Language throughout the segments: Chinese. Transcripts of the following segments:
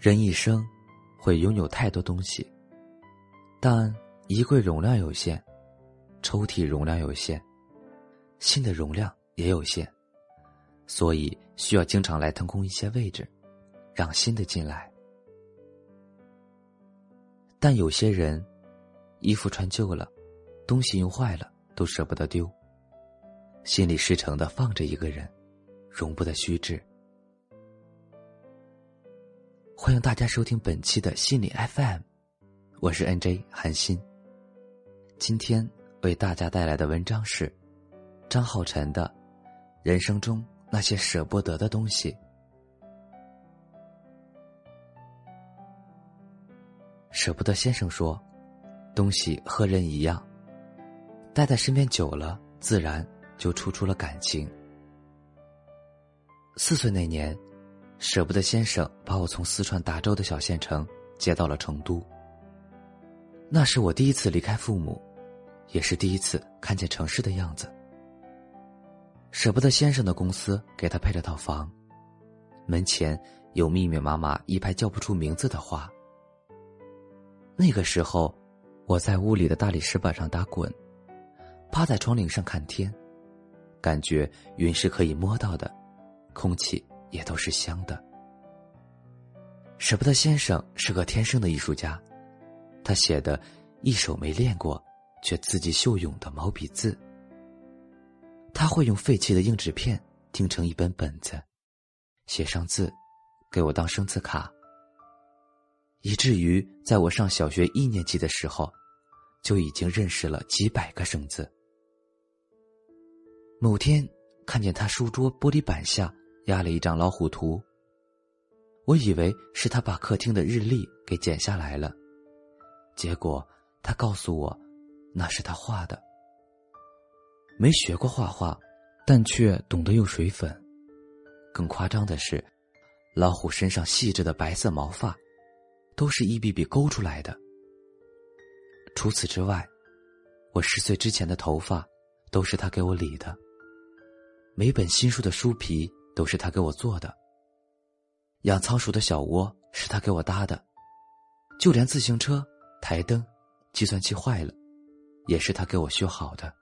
人一生会拥有太多东西，但衣柜容量有限，抽屉容量有限，心的容量也有限，所以需要经常来腾空一些位置，让新的进来。但有些人，衣服穿旧了，东西用坏了，都舍不得丢，心里实诚的放着一个人，容不得虚掷。欢迎大家收听本期的心理 FM，我是 NJ 韩欣。今天为大家带来的文章是张浩辰的《人生中那些舍不得的东西》。舍不得先生说：“东西和人一样，待在身边久了，自然就处出了感情。”四岁那年。舍不得先生把我从四川达州的小县城接到了成都。那是我第一次离开父母，也是第一次看见城市的样子。舍不得先生的公司给他配了套房，门前有密密麻麻一排叫不出名字的花。那个时候，我在屋里的大理石板上打滚，趴在窗棂上看天，感觉云是可以摸到的，空气。也都是香的。舍不得先生是个天生的艺术家，他写的一手没练过却字迹秀勇的毛笔字。他会用废弃的硬纸片钉成一本本子，写上字，给我当生字卡。以至于在我上小学一年级的时候，就已经认识了几百个生字。某天看见他书桌玻璃板下。压了一张老虎图，我以为是他把客厅的日历给剪下来了，结果他告诉我，那是他画的。没学过画画，但却懂得用水粉。更夸张的是，老虎身上细致的白色毛发，都是一笔笔勾出来的。除此之外，我十岁之前的头发，都是他给我理的。每本新书的书皮。都是他给我做的。养仓鼠的小窝是他给我搭的，就连自行车、台灯、计算器坏了，也是他给我修好的。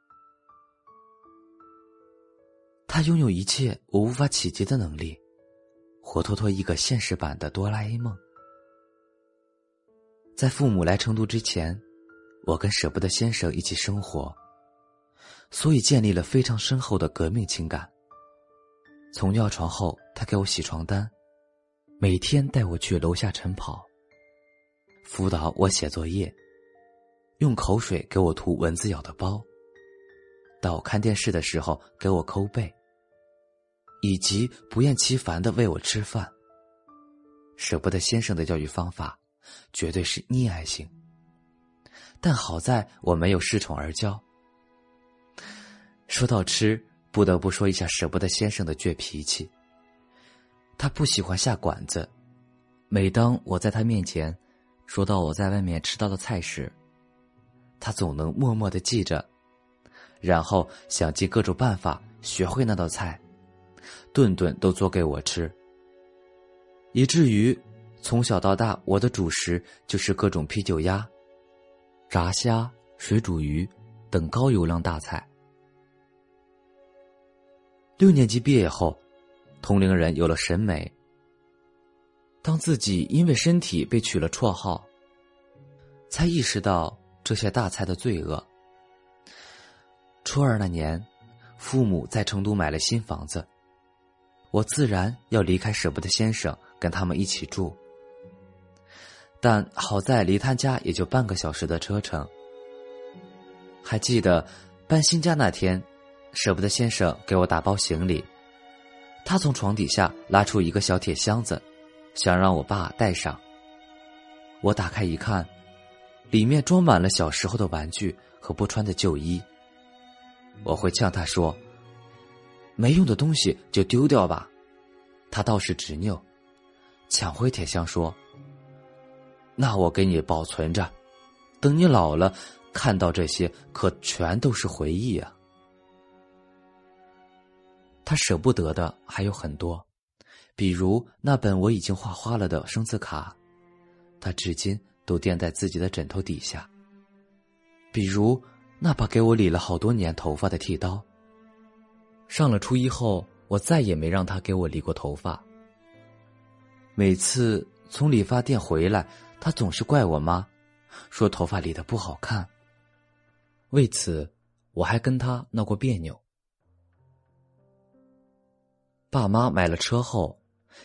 他拥有一切我无法企及的能力，活脱脱一个现实版的哆啦 A 梦。在父母来成都之前，我跟舍不得先生一起生活，所以建立了非常深厚的革命情感。从尿床后，他给我洗床单，每天带我去楼下晨跑，辅导我写作业，用口水给我涂蚊子咬的包，到看电视的时候给我抠背，以及不厌其烦的喂我吃饭。舍不得先生的教育方法，绝对是溺爱型，但好在我没有恃宠而骄。说到吃。不得不说一下舍不得先生的倔脾气。他不喜欢下馆子，每当我在他面前说到我在外面吃到的菜时，他总能默默的记着，然后想尽各种办法学会那道菜，顿顿都做给我吃。以至于从小到大，我的主食就是各种啤酒鸭、炸虾、水煮鱼等高油量大菜。六年级毕业后，同龄人有了审美。当自己因为身体被取了绰号，才意识到这些大菜的罪恶。初二那年，父母在成都买了新房子，我自然要离开舍不得先生，跟他们一起住。但好在离他家也就半个小时的车程。还记得搬新家那天。舍不得先生给我打包行李，他从床底下拉出一个小铁箱子，想让我爸带上。我打开一看，里面装满了小时候的玩具和不穿的旧衣。我会呛他说：“没用的东西就丢掉吧。”他倒是执拗，抢回铁箱说：“那我给你保存着，等你老了看到这些，可全都是回忆啊。”他舍不得的还有很多，比如那本我已经画花了的生字卡，他至今都垫在自己的枕头底下。比如那把给我理了好多年头发的剃刀。上了初一后，我再也没让他给我理过头发。每次从理发店回来，他总是怪我妈，说头发理的不好看。为此，我还跟他闹过别扭。爸妈买了车后，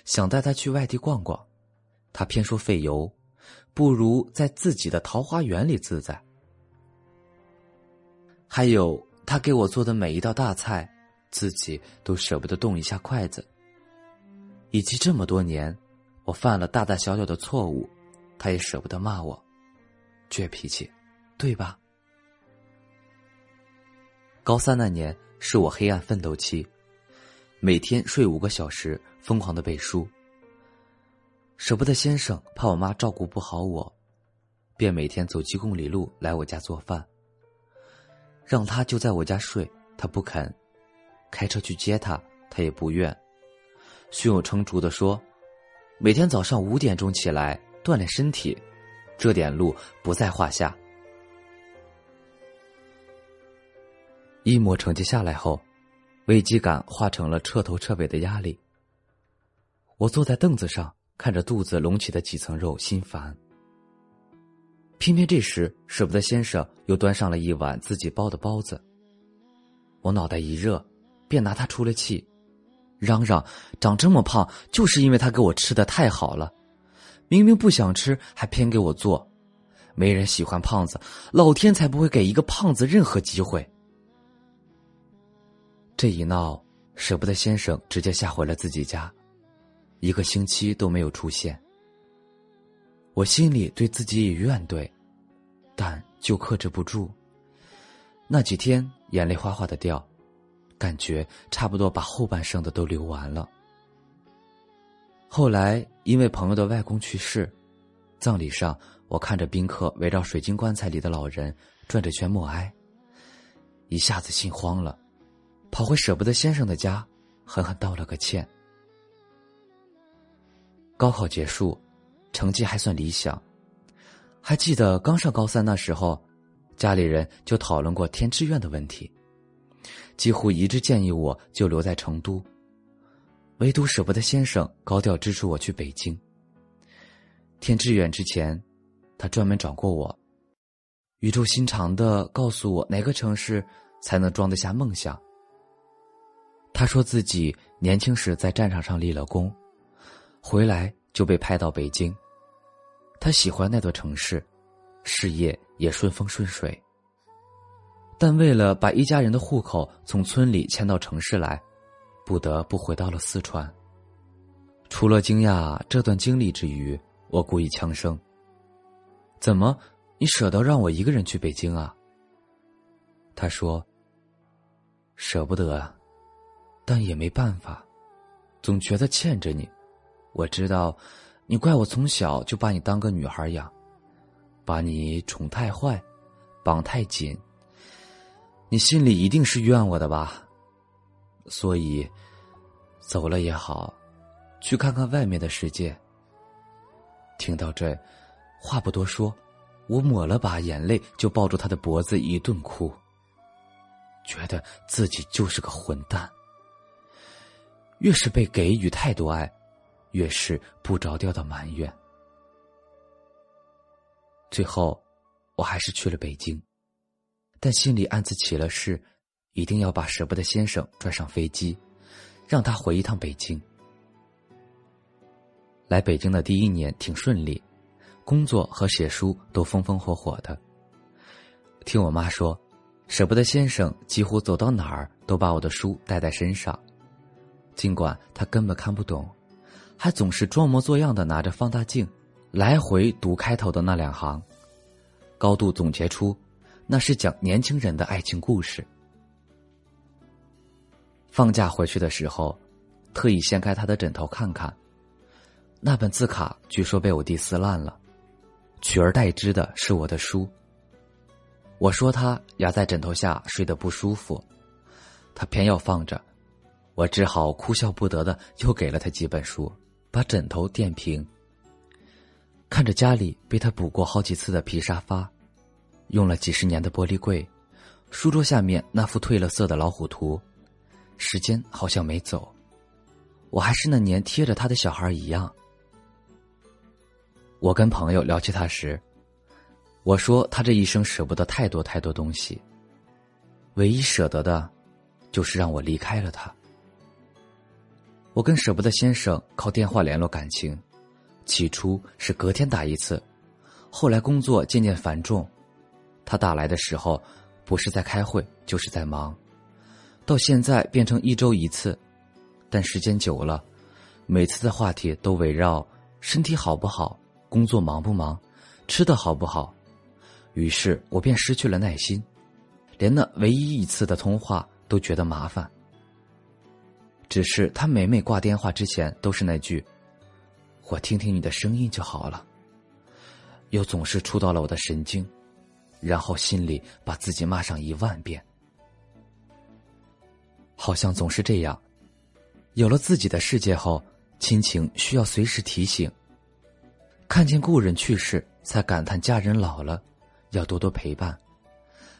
想带他去外地逛逛，他偏说费油，不如在自己的桃花源里自在。还有他给我做的每一道大菜，自己都舍不得动一下筷子。以及这么多年，我犯了大大小小的错误，他也舍不得骂我，倔脾气，对吧？高三那年是我黑暗奋斗期，每天睡五个小时，疯狂的背书。舍不得先生怕我妈照顾不好我，便每天走几公里路来我家做饭。让他就在我家睡，他不肯；开车去接他，他也不愿。胸有成竹的说：“每天早上五点钟起来锻炼身体，这点路不在话下。”一模成绩下来后，危机感化成了彻头彻尾的压力。我坐在凳子上，看着肚子隆起的几层肉，心烦。偏偏这时，舍不得先生又端上了一碗自己包的包子。我脑袋一热，便拿他出了气，嚷嚷：“长这么胖，就是因为他给我吃的太好了。明明不想吃，还偏给我做。没人喜欢胖子，老天才不会给一个胖子任何机会。”这一闹，舍不得先生直接吓回了自己家，一个星期都没有出现。我心里对自己也怨怼，但就克制不住。那几天眼泪哗哗的掉，感觉差不多把后半生的都流完了。后来因为朋友的外公去世，葬礼上我看着宾客围绕水晶棺材里的老人转着圈默哀，一下子心慌了，跑回舍不得先生的家，狠狠道了个歉。高考结束。成绩还算理想，还记得刚上高三那时候，家里人就讨论过填志愿的问题，几乎一致建议我就留在成都，唯独舍不得先生高调支持我去北京。填志愿之前，他专门找过我，语重心长的告诉我哪个城市才能装得下梦想。他说自己年轻时在战场上立了功，回来就被派到北京。他喜欢那座城市，事业也顺风顺水。但为了把一家人的户口从村里迁到城市来，不得不回到了四川。除了惊讶这段经历之余，我故意呛声：“怎么，你舍得让我一个人去北京啊？”他说：“舍不得啊，但也没办法，总觉得欠着你。我知道。”你怪我从小就把你当个女孩养，把你宠太坏，绑太紧。你心里一定是怨我的吧？所以，走了也好，去看看外面的世界。听到这，话不多说，我抹了把眼泪，就抱住他的脖子一顿哭，觉得自己就是个混蛋。越是被给予太多爱。越是不着调的埋怨，最后我还是去了北京，但心里暗自起了誓，一定要把舍不得先生拽上飞机，让他回一趟北京。来北京的第一年挺顺利，工作和写书都风风火火的。听我妈说，舍不得先生几乎走到哪儿都把我的书带在身上，尽管他根本看不懂。还总是装模作样的拿着放大镜，来回读开头的那两行，高度总结出那是讲年轻人的爱情故事。放假回去的时候，特意掀开他的枕头看看，那本字卡据说被我弟撕烂了，取而代之的是我的书。我说他压在枕头下睡得不舒服，他偏要放着，我只好哭笑不得的又给了他几本书，把枕头垫平。看着家里被他补过好几次的皮沙发，用了几十年的玻璃柜，书桌下面那幅褪了色的老虎图，时间好像没走，我还是那年贴着他的小孩一样。我跟朋友聊起他时，我说他这一生舍不得太多太多东西，唯一舍得的，就是让我离开了他。我跟舍不得先生靠电话联络感情，起初是隔天打一次，后来工作渐渐繁重，他打来的时候，不是在开会就是在忙，到现在变成一周一次，但时间久了，每次的话题都围绕身体好不好。工作忙不忙，吃的好不好？于是我便失去了耐心，连那唯一一次的通话都觉得麻烦。只是他每每挂电话之前都是那句：“我听听你的声音就好了。”又总是触到了我的神经，然后心里把自己骂上一万遍。好像总是这样，有了自己的世界后，亲情需要随时提醒。看见故人去世，才感叹家人老了，要多多陪伴；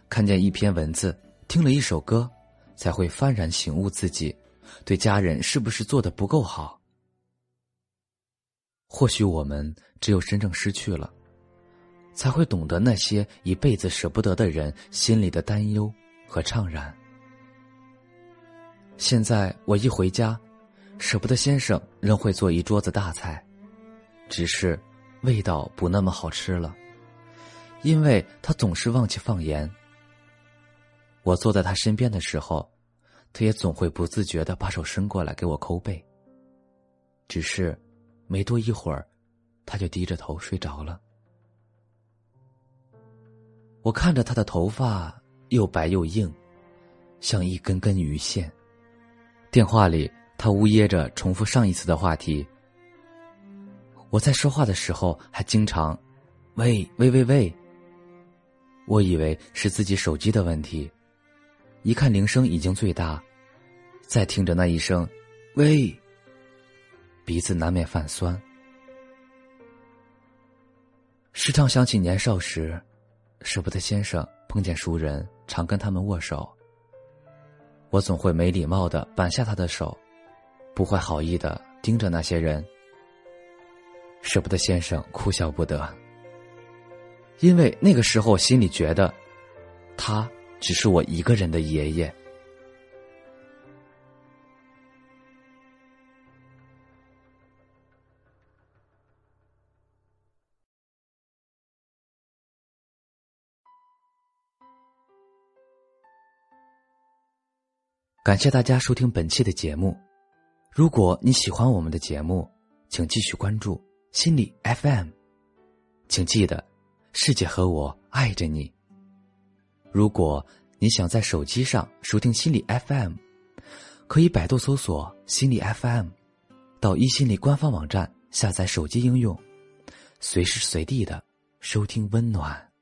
看见一篇文字，听了一首歌，才会幡然醒悟自己对家人是不是做的不够好。或许我们只有真正失去了，才会懂得那些一辈子舍不得的人心里的担忧和怅然。现在我一回家，舍不得先生仍会做一桌子大菜，只是。味道不那么好吃了，因为他总是忘记放盐。我坐在他身边的时候，他也总会不自觉的把手伸过来给我抠背。只是，没多一会儿，他就低着头睡着了。我看着他的头发又白又硬，像一根根鱼线。电话里，他呜咽着重复上一次的话题。我在说话的时候还经常，喂喂喂喂。我以为是自己手机的问题，一看铃声已经最大，再听着那一声，喂，鼻子难免泛酸。时常想起年少时，舍不得先生碰见熟人常跟他们握手，我总会没礼貌的扳下他的手，不怀好意的盯着那些人。舍不得先生哭笑不得，因为那个时候心里觉得，他只是我一个人的爷爷。感谢大家收听本期的节目，如果你喜欢我们的节目，请继续关注。心理 FM，请记得，世界和我爱着你。如果你想在手机上收听心理 FM，可以百度搜索心理 FM，到一心理官方网站下载手机应用，随时随地的收听温暖。